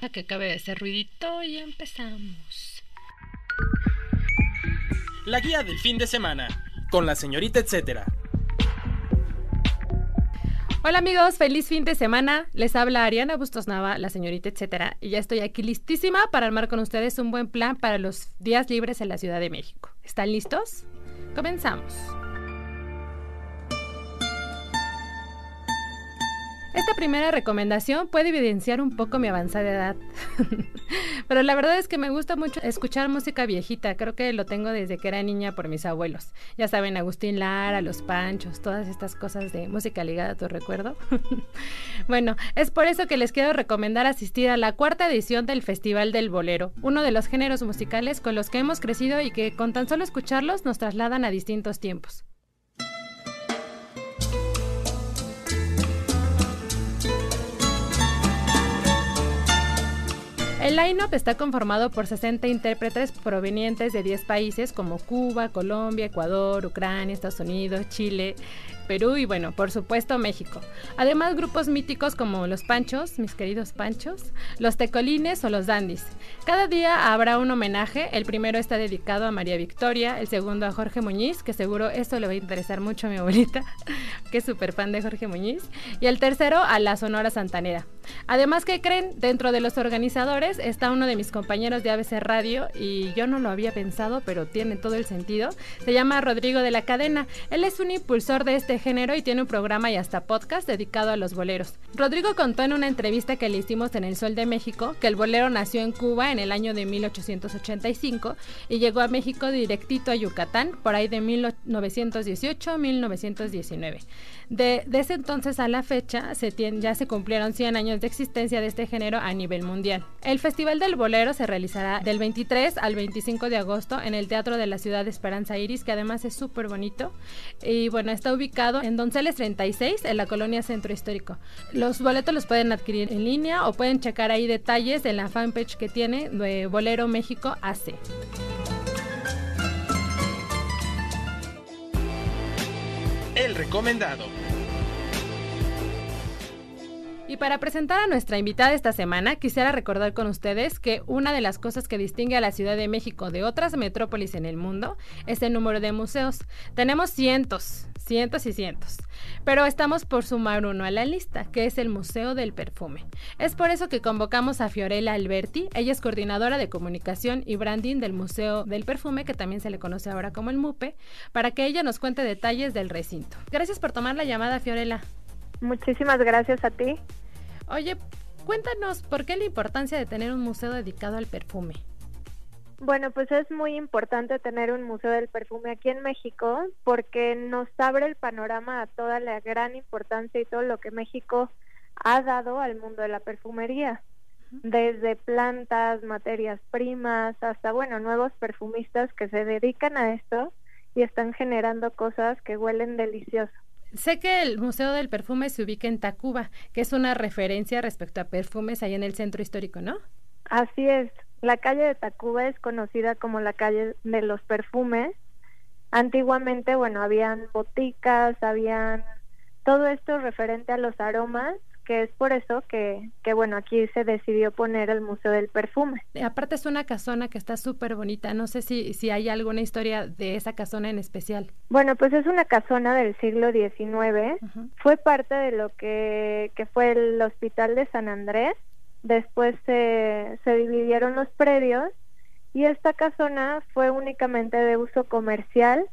A que acabe de hacer ruidito y empezamos. La guía del fin de semana, con la señorita etcétera. Hola amigos, feliz fin de semana. Les habla Ariana Bustos Nava, la señorita etcétera, y ya estoy aquí listísima para armar con ustedes un buen plan para los días libres en la Ciudad de México. ¿Están listos? Comenzamos. Esta primera recomendación puede evidenciar un poco mi avanzada edad, pero la verdad es que me gusta mucho escuchar música viejita, creo que lo tengo desde que era niña por mis abuelos. Ya saben, Agustín Lara, Los Panchos, todas estas cosas de música ligada a tu recuerdo. bueno, es por eso que les quiero recomendar asistir a la cuarta edición del Festival del Bolero, uno de los géneros musicales con los que hemos crecido y que con tan solo escucharlos nos trasladan a distintos tiempos. El line-up está conformado por 60 intérpretes provenientes de 10 países como Cuba, Colombia, Ecuador, Ucrania, Estados Unidos, Chile, Perú y bueno, por supuesto México. Además grupos míticos como los Panchos, mis queridos Panchos, los Tecolines o los Dandis. Cada día habrá un homenaje, el primero está dedicado a María Victoria, el segundo a Jorge Muñiz, que seguro esto le va a interesar mucho a mi abuelita, que es súper fan de Jorge Muñiz, y el tercero a la Sonora Santanera. Además, que creen? Dentro de los organizadores está uno de mis compañeros de ABC Radio y yo no lo había pensado, pero tiene todo el sentido. Se llama Rodrigo de la Cadena. Él es un impulsor de este género y tiene un programa y hasta podcast dedicado a los boleros. Rodrigo contó en una entrevista que le hicimos en El Sol de México que el bolero nació en Cuba en el año de 1885 y llegó a México directito a Yucatán por ahí de 1918-1919. De, ese entonces a la fecha se ya se cumplieron 100 años de existencia de este género a nivel mundial. El Festival del Bolero se realizará del 23 al 25 de agosto en el Teatro de la Ciudad de Esperanza Iris, que además es súper bonito. Y bueno, está ubicado en Donceles 36, en la colonia Centro Histórico. Los boletos los pueden adquirir en línea o pueden checar ahí detalles en la fanpage que tiene de Bolero México AC. El recomendado. Y para presentar a nuestra invitada esta semana, quisiera recordar con ustedes que una de las cosas que distingue a la Ciudad de México de otras metrópolis en el mundo es el número de museos. Tenemos cientos, cientos y cientos, pero estamos por sumar uno a la lista, que es el Museo del Perfume. Es por eso que convocamos a Fiorella Alberti, ella es coordinadora de comunicación y branding del Museo del Perfume, que también se le conoce ahora como el MUPE, para que ella nos cuente detalles del recinto. Gracias por tomar la llamada, Fiorella. Muchísimas gracias a ti. Oye, cuéntanos, ¿por qué la importancia de tener un museo dedicado al perfume? Bueno, pues es muy importante tener un museo del perfume aquí en México porque nos abre el panorama a toda la gran importancia y todo lo que México ha dado al mundo de la perfumería. Desde plantas, materias primas, hasta, bueno, nuevos perfumistas que se dedican a esto y están generando cosas que huelen delicioso. Sé que el Museo del Perfume se ubica en Tacuba, que es una referencia respecto a perfumes ahí en el centro histórico, ¿no? Así es. La calle de Tacuba es conocida como la calle de los perfumes. Antiguamente, bueno, habían boticas, habían todo esto referente a los aromas que es por eso que, que, bueno, aquí se decidió poner el Museo del Perfume. Aparte es una casona que está súper bonita, no sé si, si hay alguna historia de esa casona en especial. Bueno, pues es una casona del siglo XIX, fue parte de lo que, que fue el Hospital de San Andrés, después se, se dividieron los predios y esta casona fue únicamente de uso comercial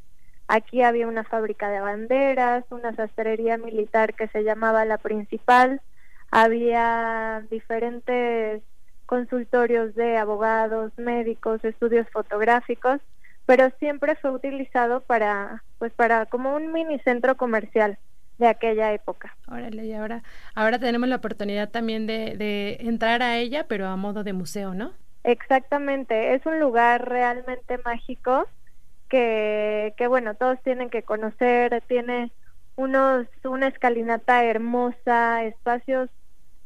Aquí había una fábrica de banderas, una sastrería militar que se llamaba la principal, había diferentes consultorios de abogados, médicos, estudios fotográficos, pero siempre fue utilizado para, pues para como un mini centro comercial. De aquella época. Órale, y ahora, ahora tenemos la oportunidad también de, de entrar a ella, pero a modo de museo, ¿no? Exactamente, es un lugar realmente mágico que, que bueno, todos tienen que conocer, tiene unos, una escalinata hermosa, espacios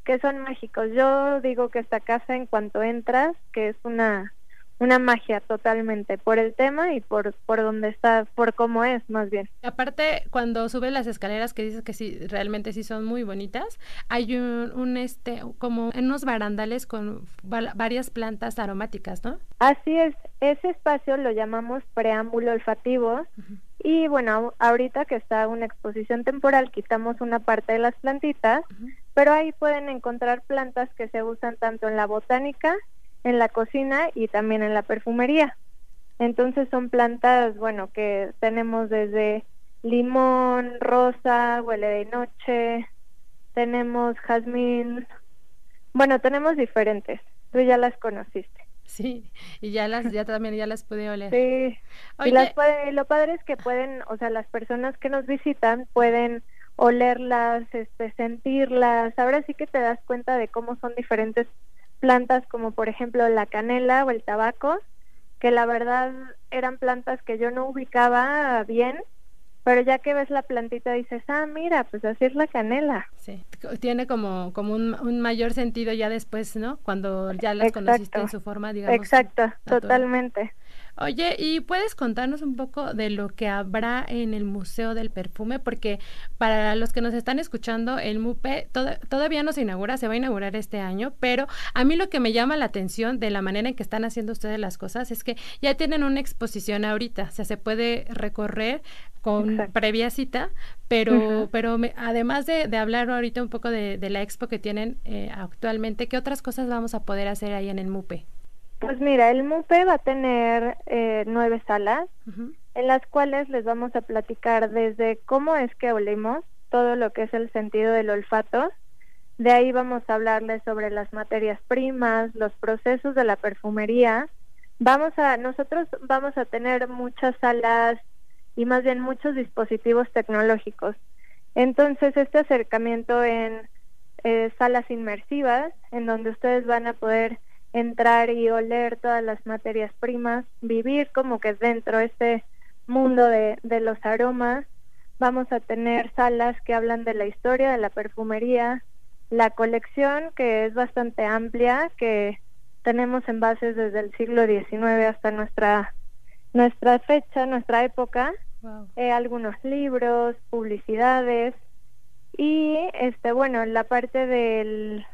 que son mágicos. Yo digo que esta casa en cuanto entras, que es una una magia totalmente por el tema y por por donde está, por cómo es más bien. Aparte, cuando subes las escaleras que dices que sí realmente sí son muy bonitas, hay un, un este como en unos barandales con varias plantas aromáticas, ¿no? Así es, ese espacio lo llamamos preámbulo olfativo. Y bueno, ahorita que está una exposición temporal, quitamos una parte de las plantitas, pero ahí pueden encontrar plantas que se usan tanto en la botánica en la cocina y también en la perfumería. Entonces son plantas, bueno, que tenemos desde limón, rosa, huele de noche, tenemos jazmín, bueno, tenemos diferentes. Tú ya las conociste. Sí, y ya las, ya también ya las pude oler. Sí. Y las puede, lo padre es que pueden, o sea, las personas que nos visitan pueden olerlas, este, sentirlas. Ahora sí que te das cuenta de cómo son diferentes plantas como por ejemplo la canela o el tabaco, que la verdad eran plantas que yo no ubicaba bien, pero ya que ves la plantita dices, ah, mira, pues así es la canela. Sí, tiene como, como un, mayor sentido ya después, ¿no? Cuando ya las conociste en su forma, digamos. Exacto, totalmente. Oye, ¿y puedes contarnos un poco de lo que habrá en el Museo del Perfume? Porque para los que nos están escuchando, el MUPE todavía no se inaugura, se va a inaugurar este año, pero a mí lo que me llama la atención de la manera en que están haciendo ustedes las cosas es que ya tienen una exposición ahorita, o sea, se puede recorrer con previa cita, pero, pero además de, hablar ahorita un poco de, la expo que tienen eh, actualmente, ¿qué otras cosas vamos a poder hacer ahí en el MUPE? Pues mira, el MUPE va a tener eh, nueve salas en las cuales les vamos a platicar desde cómo es que olemos, todo lo que es el sentido del olfato. De ahí vamos a hablarles sobre las materias primas, los procesos de la perfumería. Vamos a, nosotros vamos a tener muchas salas y más bien muchos dispositivos tecnológicos. Entonces, este acercamiento en eh, salas inmersivas, en donde ustedes van a poder entrar y oler todas las materias primas, vivir como que dentro de este mundo de, de los aromas. Vamos a tener salas que hablan de la historia de la perfumería, la colección que es bastante amplia, que tenemos envases desde el siglo XIX hasta nuestra nuestra fecha, nuestra época, eh, algunos libros, publicidades y este bueno la parte del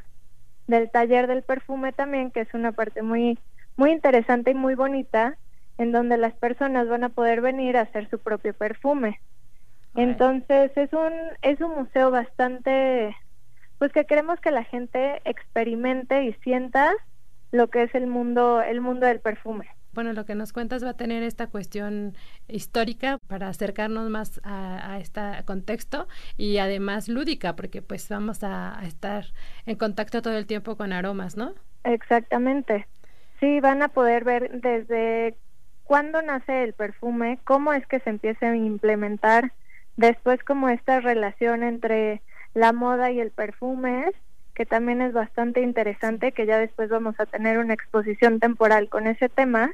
del taller del perfume también, que es una parte muy, muy interesante y muy bonita, en donde las personas van a poder venir a hacer su propio perfume. Entonces es un, es un museo bastante, pues que queremos que la gente experimente y sienta lo que es el mundo, el mundo del perfume bueno, lo que nos cuentas va a tener esta cuestión histórica para acercarnos más a, este contexto y además lúdica, porque pues vamos a, estar en contacto todo el tiempo con aromas, ¿no? Exactamente. Sí, van a poder ver desde cuándo nace el perfume, cómo es que se empieza a implementar, después como esta relación entre la moda y el perfume, que también es bastante interesante, que ya después vamos a tener una exposición temporal con ese tema.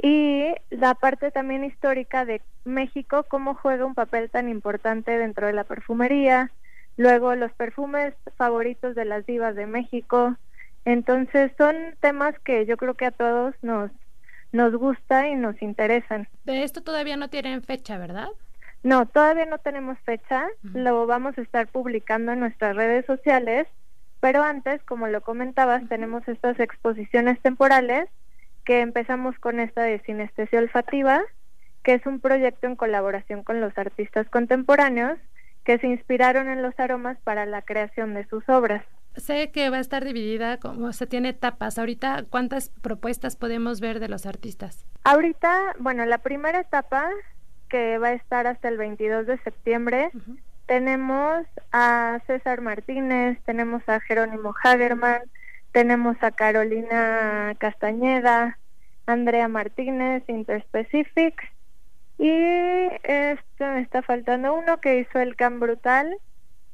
Y la parte también histórica de México, cómo juega un papel tan importante dentro de la perfumería, luego los perfumes favoritos de las divas de México. Entonces son temas que yo creo que a todos nos, nos gusta y nos interesan. De esto todavía no tienen fecha, ¿verdad? No, todavía no tenemos fecha, lo vamos a estar publicando en nuestras redes sociales, pero antes, como lo comentabas, tenemos estas exposiciones temporales que empezamos con esta de sinestesia olfativa, que es un proyecto en colaboración con los artistas contemporáneos que se inspiraron en los aromas para la creación de sus obras. Sé que va a estar dividida, como se tiene etapas. Ahorita, ¿cuántas propuestas podemos ver de los artistas? Ahorita, bueno, la primera etapa, que va a estar hasta el 22 de septiembre, tenemos a César Martínez, tenemos a Jerónimo Hagerman, tenemos a Carolina Castañeda, Andrea Martínez, Interspecific, Y este me está faltando uno que hizo el Can Brutal,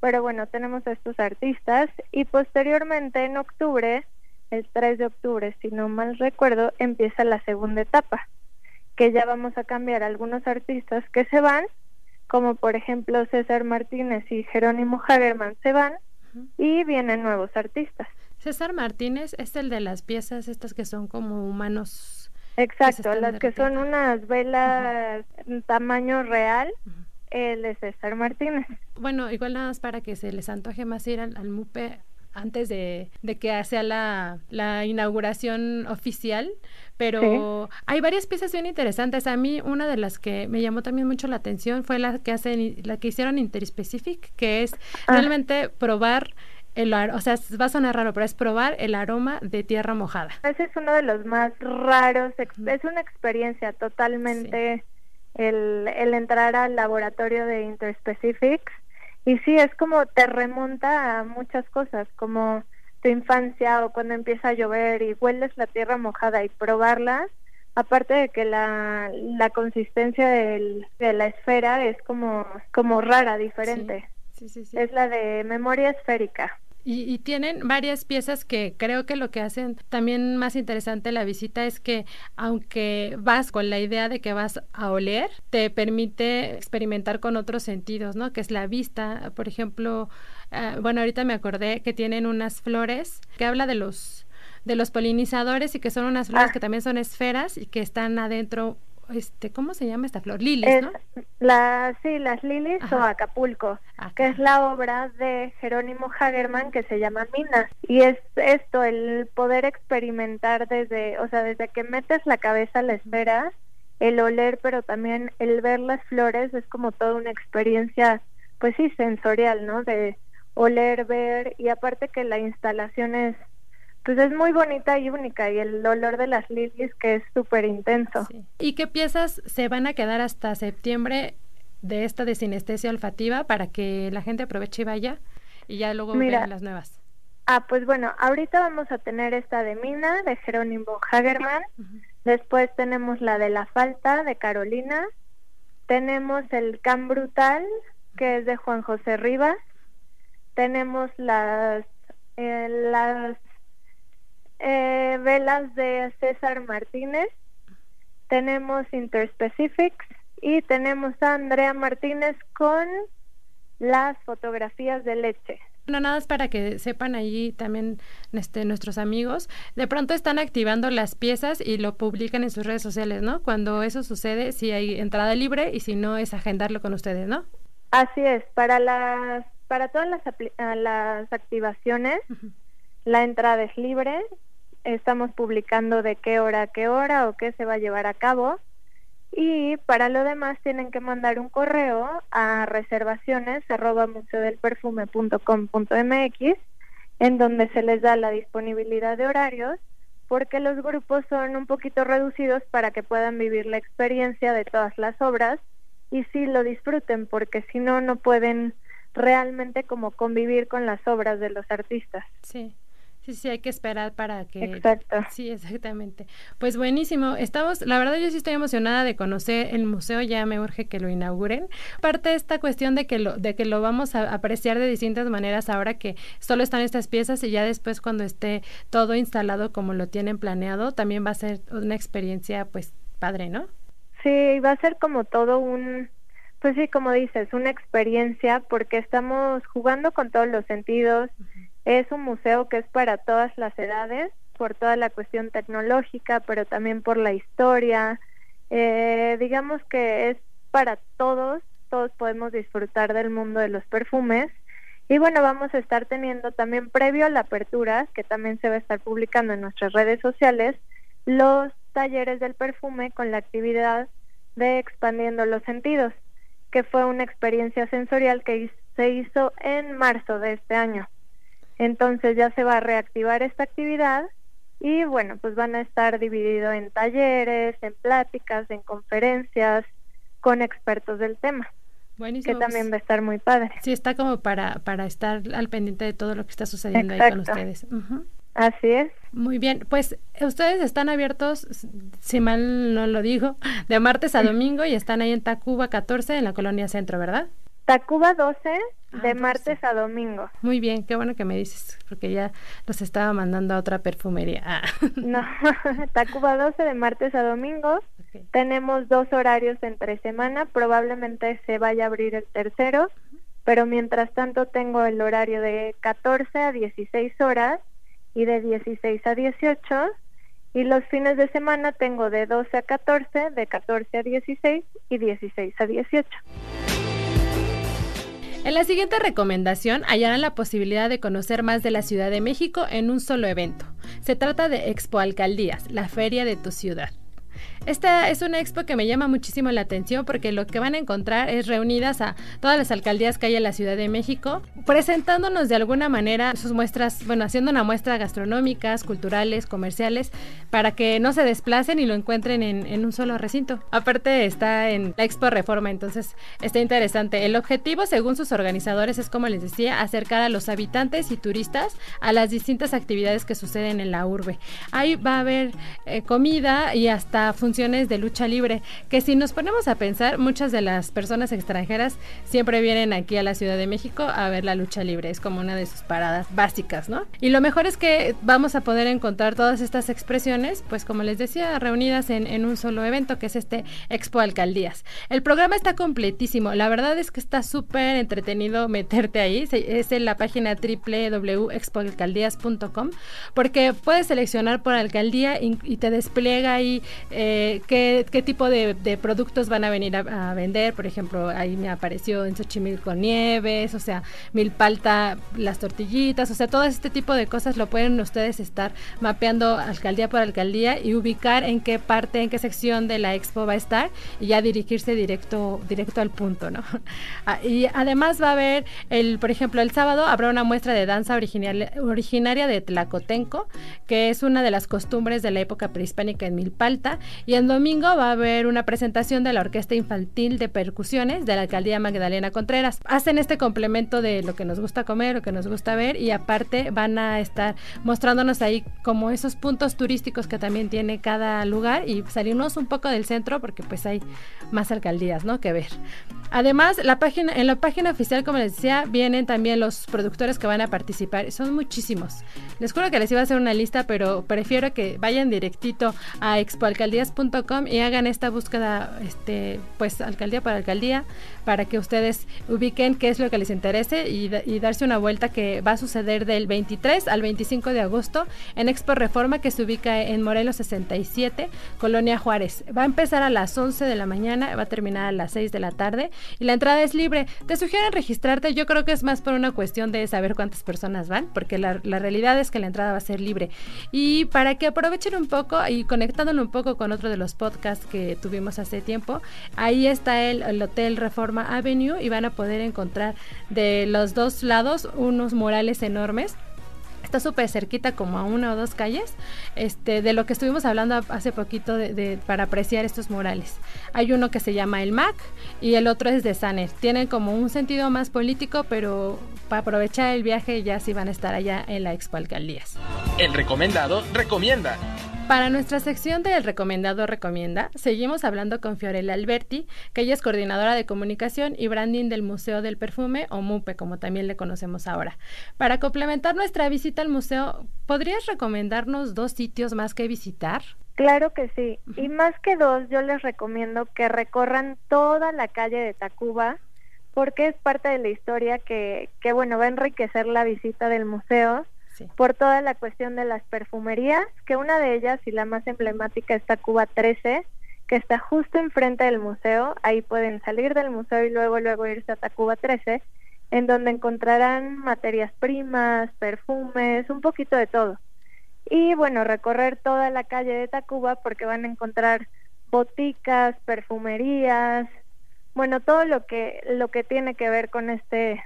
pero bueno, tenemos a estos artistas y posteriormente en octubre, el 3 de octubre, si no mal recuerdo, empieza la segunda etapa, que ya vamos a cambiar algunos artistas que se van, como por ejemplo César Martínez y Jerónimo Hagerman se van y vienen nuevos artistas. César Martínez es el de las piezas estas que son como humanos Exacto, las que son unas velas tamaño real, él es César Martínez. Bueno, igual nada más para que se les antoje más ir al, MUPE antes de, que sea la, la, inauguración oficial, pero hay varias piezas bien interesantes. A mí una de las que me llamó también mucho la atención fue la que hacen, la que hicieron Interspecific, que es ah. realmente probar el, o sea, va a sonar raro, pero es probar el aroma de tierra mojada. Ese es uno de los más raros, es una experiencia totalmente el, el entrar al laboratorio de Interspecifics y sí, es como te remonta a muchas cosas, como tu infancia o cuando empieza a llover y hueles la tierra mojada y probarla, aparte de que la, la consistencia del, de la esfera es como, como rara, diferente. Sí, sí, sí, es la de memoria esférica. Y, tienen varias piezas que creo que lo que hacen también más interesante la visita es que aunque vas con la idea de que vas a oler, te permite experimentar con otros sentidos, ¿no? Que es la vista, por ejemplo, ah, bueno, ahorita me acordé que tienen unas flores que habla de los de los polinizadores y que son unas flores ah. que también son esferas y que están adentro este, ¿cómo se llama esta flor? Lilis, ¿no? La, sí, las Lilis o Acapulco, que es la obra de Jerónimo Hagerman que se llama Minas. Y es esto, el poder experimentar desde, o sea, desde que metes la cabeza a la esfera, el oler, pero también el ver las flores es como toda una experiencia, pues sí, sensorial, ¿no? De oler, ver, y aparte que la instalación es pues es muy bonita y única y el olor de las lilies que es súper intenso. ¿Y qué piezas se van a quedar hasta septiembre de esta de sinestesia olfativa para que la gente aproveche y vaya y ya luego vean las nuevas? Ah, pues bueno, ahorita vamos a tener esta de Mina, de Jerónimo Hagerman, después tenemos la de La Falta, de Carolina, tenemos el Can Brutal, que es de Juan José Rivas, tenemos las, eh, las eh, velas de César Martínez, tenemos Interspecifics y tenemos a Andrea Martínez con las fotografías de leche. No, nada es para que sepan allí también este, nuestros amigos. De pronto están activando las piezas y lo publican en sus redes sociales, ¿no? Cuando eso sucede, si hay entrada libre y si no, es agendarlo con ustedes, ¿no? Así es. Para las, para todas las, las activaciones, la entrada es libre, estamos publicando de qué hora a qué hora o qué se va a llevar a cabo. Y para lo demás tienen que mandar un correo a reservaciones arroba museodelperfume.com.mx en donde se les da la disponibilidad de horarios porque los grupos son un poquito reducidos para que puedan vivir la experiencia de todas las obras y sí lo disfruten porque si no no pueden realmente como convivir con las obras de los artistas. Sí. Sí, sí, hay que esperar para que... Exacto. Sí, exactamente. Pues buenísimo. Estamos, la verdad yo sí estoy emocionada de conocer el museo, ya me urge que lo inauguren. Parte de esta cuestión de que lo, de que lo vamos a apreciar de distintas maneras ahora que solo están estas piezas y ya después cuando esté todo instalado como lo tienen planeado, también va a ser una experiencia pues padre, ¿no? Sí, va a ser como todo un, pues sí, como dices, una experiencia porque estamos jugando con todos los sentidos. Es un museo que es para todas las edades, por toda la cuestión tecnológica, pero también por la historia. Eh, digamos que es para todos, todos podemos disfrutar del mundo de los perfumes. Y bueno, vamos a estar teniendo también previo a la apertura, que también se va a estar publicando en nuestras redes sociales, los talleres del perfume con la actividad de expandiendo los sentidos, que fue una experiencia sensorial que se hizo en marzo de este año. Entonces ya se va a reactivar esta actividad y bueno, pues van a estar divididos en talleres, en pláticas, en conferencias con expertos del tema. Buenísimo. Que también va a estar muy padre. Sí, está como para, para estar al pendiente de todo lo que está sucediendo ahí con ustedes. Así es. Muy bien, pues ustedes están abiertos, si mal no lo digo, de martes a domingo y están ahí en Tacuba 14 en la colonia Centro, ¿verdad? Tacuba 12 de martes a domingo. Muy bien, qué bueno que me dices, porque ya los estaba mandando a otra perfumería. Ah. No, Tacuba 12 de martes a domingo. Tenemos dos horarios entre semana, probablemente se vaya a abrir el tercero, pero mientras tanto tengo el horario de 14 a 16 horas y de 16 a 18 y los fines de semana tengo de 12 a 14, de 14 a 16 y 16 a 18. En la siguiente recomendación hallarán la posibilidad de conocer más de la Ciudad de México en un solo evento. Se trata de Expo Alcaldías, la feria de tu ciudad. Esta es una expo que me llama muchísimo la atención porque lo que van a encontrar es reunidas a todas las alcaldías que hay en la Ciudad de México, presentándonos de alguna manera sus muestras, bueno, haciendo una muestra gastronómicas, culturales, comerciales, para que no se desplacen y lo encuentren en, un solo recinto. Aparte está en la Expo Reforma, entonces está interesante. El objetivo, según sus organizadores, es como les decía, acercar a los habitantes y turistas a las distintas actividades que suceden en la urbe. Ahí va a haber eh, comida y hasta de lucha libre, que si nos ponemos a pensar, muchas de las personas extranjeras siempre vienen aquí a la Ciudad de México a ver la lucha libre, es como una de sus paradas básicas, ¿no? Y lo mejor es que vamos a poder encontrar todas estas expresiones, pues como les decía, reunidas en, en un solo evento, que es este Expo Alcaldías. El programa está completísimo, la verdad es que está súper entretenido meterte ahí, es en la página www.expoalcaldías.com, porque puedes seleccionar por alcaldía y, te despliega ahí eh, qué, tipo de, productos van a venir a, vender. Por ejemplo, ahí me apareció en Xochimilco nieves, o sea, Milpalta las tortillitas, o sea, todo este tipo de cosas lo pueden ustedes estar mapeando alcaldía por alcaldía y ubicar en qué parte, en qué sección de la expo va a estar y ya dirigirse directo, directo al punto, ¿no? Ah, y además va a haber, el, por ejemplo, el sábado habrá una muestra de danza originaria de Tlacotenco, que es una de las costumbres de la época prehispánica en Milpalta y el domingo va a haber una presentación de la Orquesta Infantil de Percusiones de la Alcaldía Magdalena Contreras. Hacen este complemento de lo que nos gusta comer, lo que nos gusta ver y aparte van a estar mostrándonos ahí como esos puntos turísticos que también tiene cada lugar y salirnos un poco del centro porque pues hay más alcaldías, ¿no? que ver. Además, la página, en la página oficial, como les decía, vienen también los productores que van a participar. Son muchísimos. Les juro que les iba a hacer una lista, pero prefiero que vayan directito a expoalcaldías.com y hagan esta búsqueda, este, pues alcaldía por alcaldía, para que ustedes ubiquen qué es lo que les interese y, y darse una vuelta que va a suceder del 23 al 25 de agosto en Expo Reforma, que se ubica en Morelos 67, Colonia Juárez. Va a empezar a las 11 de la mañana, va a terminar a las 6 de la tarde y la entrada es libre. Te sugieren registrarte, yo creo que es más por una cuestión de saber cuántas personas van, porque la, realidad es que la entrada va a ser libre. Y para que aprovechen un poco y conectándolo un poco con otro de los podcasts que tuvimos hace tiempo, ahí está el, el Hotel Reforma Avenue y van a poder encontrar de los dos lados unos murales enormes está súper cerquita como a una o dos calles este de lo que estuvimos hablando hace poquito de, para apreciar estos murales. Hay uno que se llama el MAC y el otro es de Saner. Tienen como un sentido más político pero para aprovechar el viaje ya sí van a estar allá en la Expo Alcaldías. El recomendado recomienda para nuestra sección del recomendado recomienda, seguimos hablando con Fiorella Alberti, que ella es coordinadora de comunicación y branding del Museo del Perfume, o MUPE, como también le conocemos ahora. Para complementar nuestra visita al museo, ¿podrías recomendarnos dos sitios más que visitar? Claro que sí, y más que dos, yo les recomiendo que recorran toda la calle de Tacuba, porque es parte de la historia que, que bueno, va a enriquecer la visita del museo por toda la cuestión de las perfumerías, que una de ellas y la más emblemática está Cuba 13, que está justo enfrente del museo. Ahí pueden salir del museo y luego luego irse a Tacuba 13, en donde encontrarán materias primas, perfumes, un poquito de todo. Y bueno, recorrer toda la calle de Tacuba porque van a encontrar boticas, perfumerías, bueno, todo lo que lo que tiene que ver con este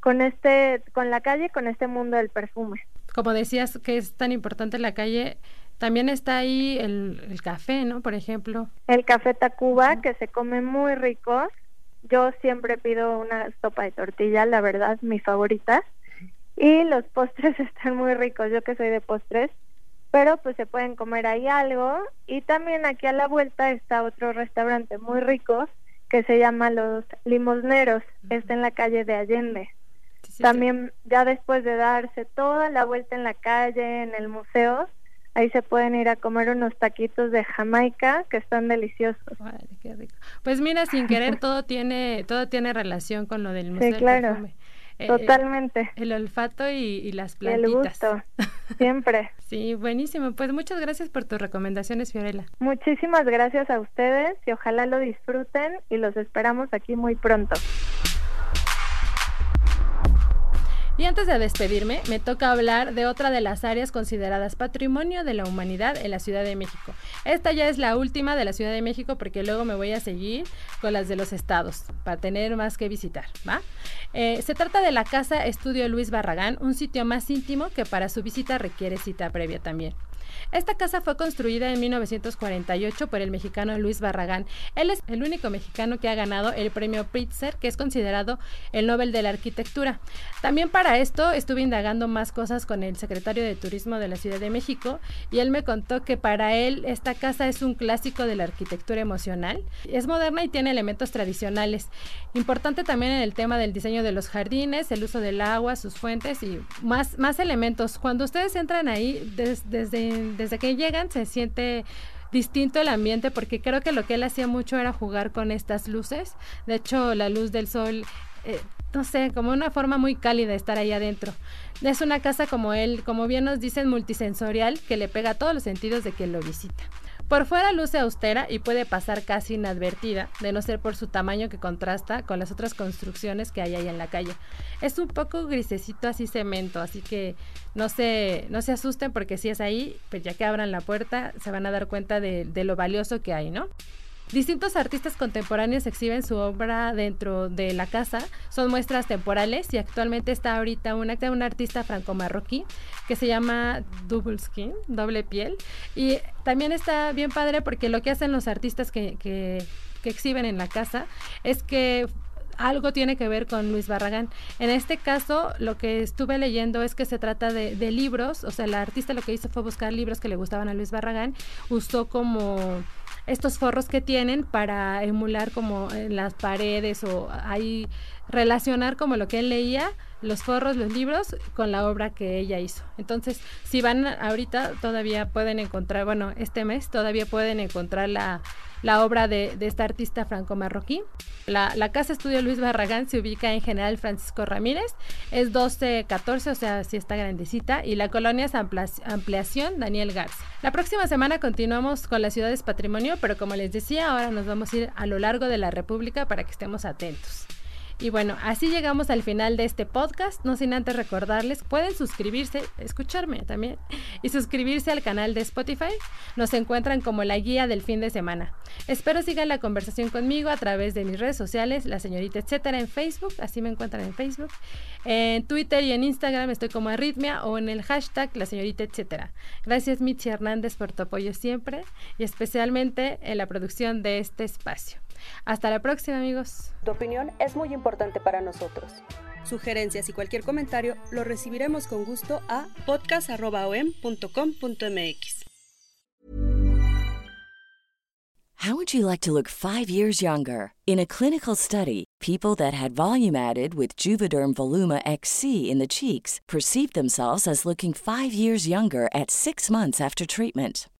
con este, con la calle, con este mundo del perfume. Como decías que es tan importante la calle, también está ahí el, café, ¿no? Por ejemplo. El café Tacuba, que se come muy rico. Yo siempre pido una sopa de tortilla, la verdad, mi favorita. Y los postres están muy ricos, yo que soy de postres, pero pues se pueden comer ahí algo. Y también aquí a la vuelta está otro restaurante muy rico que se llama Los Limosneros, está en la calle de Allende. También ya después de darse toda la vuelta en la calle, en el museo, ahí se pueden ir a comer unos taquitos de Jamaica que están deliciosos. qué rico. Pues mira, sin querer todo tiene todo tiene relación con lo del museo. Sí, claro. Eh, Totalmente. el olfato y, las plantitas. El gusto, siempre. sí, buenísimo. Pues muchas gracias por tus recomendaciones, Fiorella. Muchísimas gracias a ustedes y ojalá lo disfruten y los esperamos aquí muy pronto. Y antes de despedirme, me toca hablar de otra de las áreas consideradas patrimonio de la humanidad en la Ciudad de México. Esta ya es la última de la Ciudad de México porque luego me voy a seguir con las de los estados para tener más que visitar, ¿va? Eh, se trata de la Casa Estudio Luis Barragán, un sitio más íntimo que para su visita requiere cita previa también. Esta casa fue construida en 1948 por el mexicano Luis Barragán. Él es el único mexicano que ha ganado el premio Pritzker, que es considerado el Nobel de la Arquitectura. También para esto estuve indagando más cosas con el secretario de Turismo de la Ciudad de México y él me contó que para él esta casa es un clásico de la arquitectura emocional. Es moderna y tiene elementos tradicionales. Importante también en el tema del diseño de los jardines, el uso del agua, sus fuentes y más, más elementos. Cuando ustedes entran ahí desde desde que llegan se siente distinto el ambiente porque creo que lo que él hacía mucho era jugar con estas luces. De hecho, la luz del sol, eh, no sé, como una forma muy cálida de estar ahí adentro. Es una casa como él, como bien nos dicen, multisensorial que le pega a todos los sentidos de quien lo visita. Por fuera luce austera y puede pasar casi inadvertida, de no ser por su tamaño que contrasta con las otras construcciones que hay ahí en la calle. Es un poco grisecito así cemento, así que no se, no se asusten porque si es ahí, pues ya que abran la puerta se van a dar cuenta de, de lo valioso que hay, ¿no? Distintos artistas contemporáneos exhiben su obra dentro de la casa. Son muestras temporales y actualmente está ahorita una de un artista franco-marroquí que se llama Double Skin, doble piel. Y también está bien padre porque lo que hacen los artistas que, que, que exhiben en la casa es que algo tiene que ver con Luis Barragán. En este caso, lo que estuve leyendo es que se trata de, de, libros, o sea, la artista lo que hizo fue buscar libros que le gustaban a Luis Barragán, usó como estos forros que tienen para emular como en las paredes o ahí relacionar como lo que él leía, los forros, los libros, con la obra que ella hizo. Entonces, si van ahorita, todavía pueden encontrar, bueno, este mes todavía pueden encontrar la, la obra de, de, esta artista franco-marroquí. La, la, Casa Estudio Luis Barragán se ubica en General Francisco Ramírez, es 1214, o sea, sí está grandecita, y la colonia es Ampliación Daniel Garza. La próxima semana continuamos con las ciudades patrimonio, pero como les decía, ahora nos vamos a ir a lo largo de la República para que estemos atentos. Y bueno, así llegamos al final de este podcast. No sin antes recordarles, pueden suscribirse, escucharme también, y suscribirse al canal de Spotify. Nos encuentran como la guía del fin de semana. Espero sigan la conversación conmigo a través de mis redes sociales, la señorita etcétera, en Facebook, así me encuentran en Facebook. En Twitter y en Instagram estoy como Arritmia o en el hashtag la señorita etcétera. Gracias Michi Hernández por tu apoyo siempre y especialmente en la producción de este espacio. Hasta la próxima, amigos. Tu opinión es muy importante para nosotros. Sugerencias y cualquier comentario lo recibiremos con gusto a podcast.om.com.mx. How would you like to look five years younger? In a clinical study, people that had volume added with Juvederm Voluma XC in the cheeks perceived themselves as looking five years younger at six months after treatment.